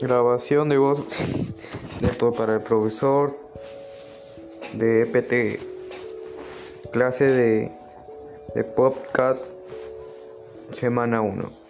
Grabación de voz de todo para el profesor de EPT. Clase de, de Popcat, semana 1.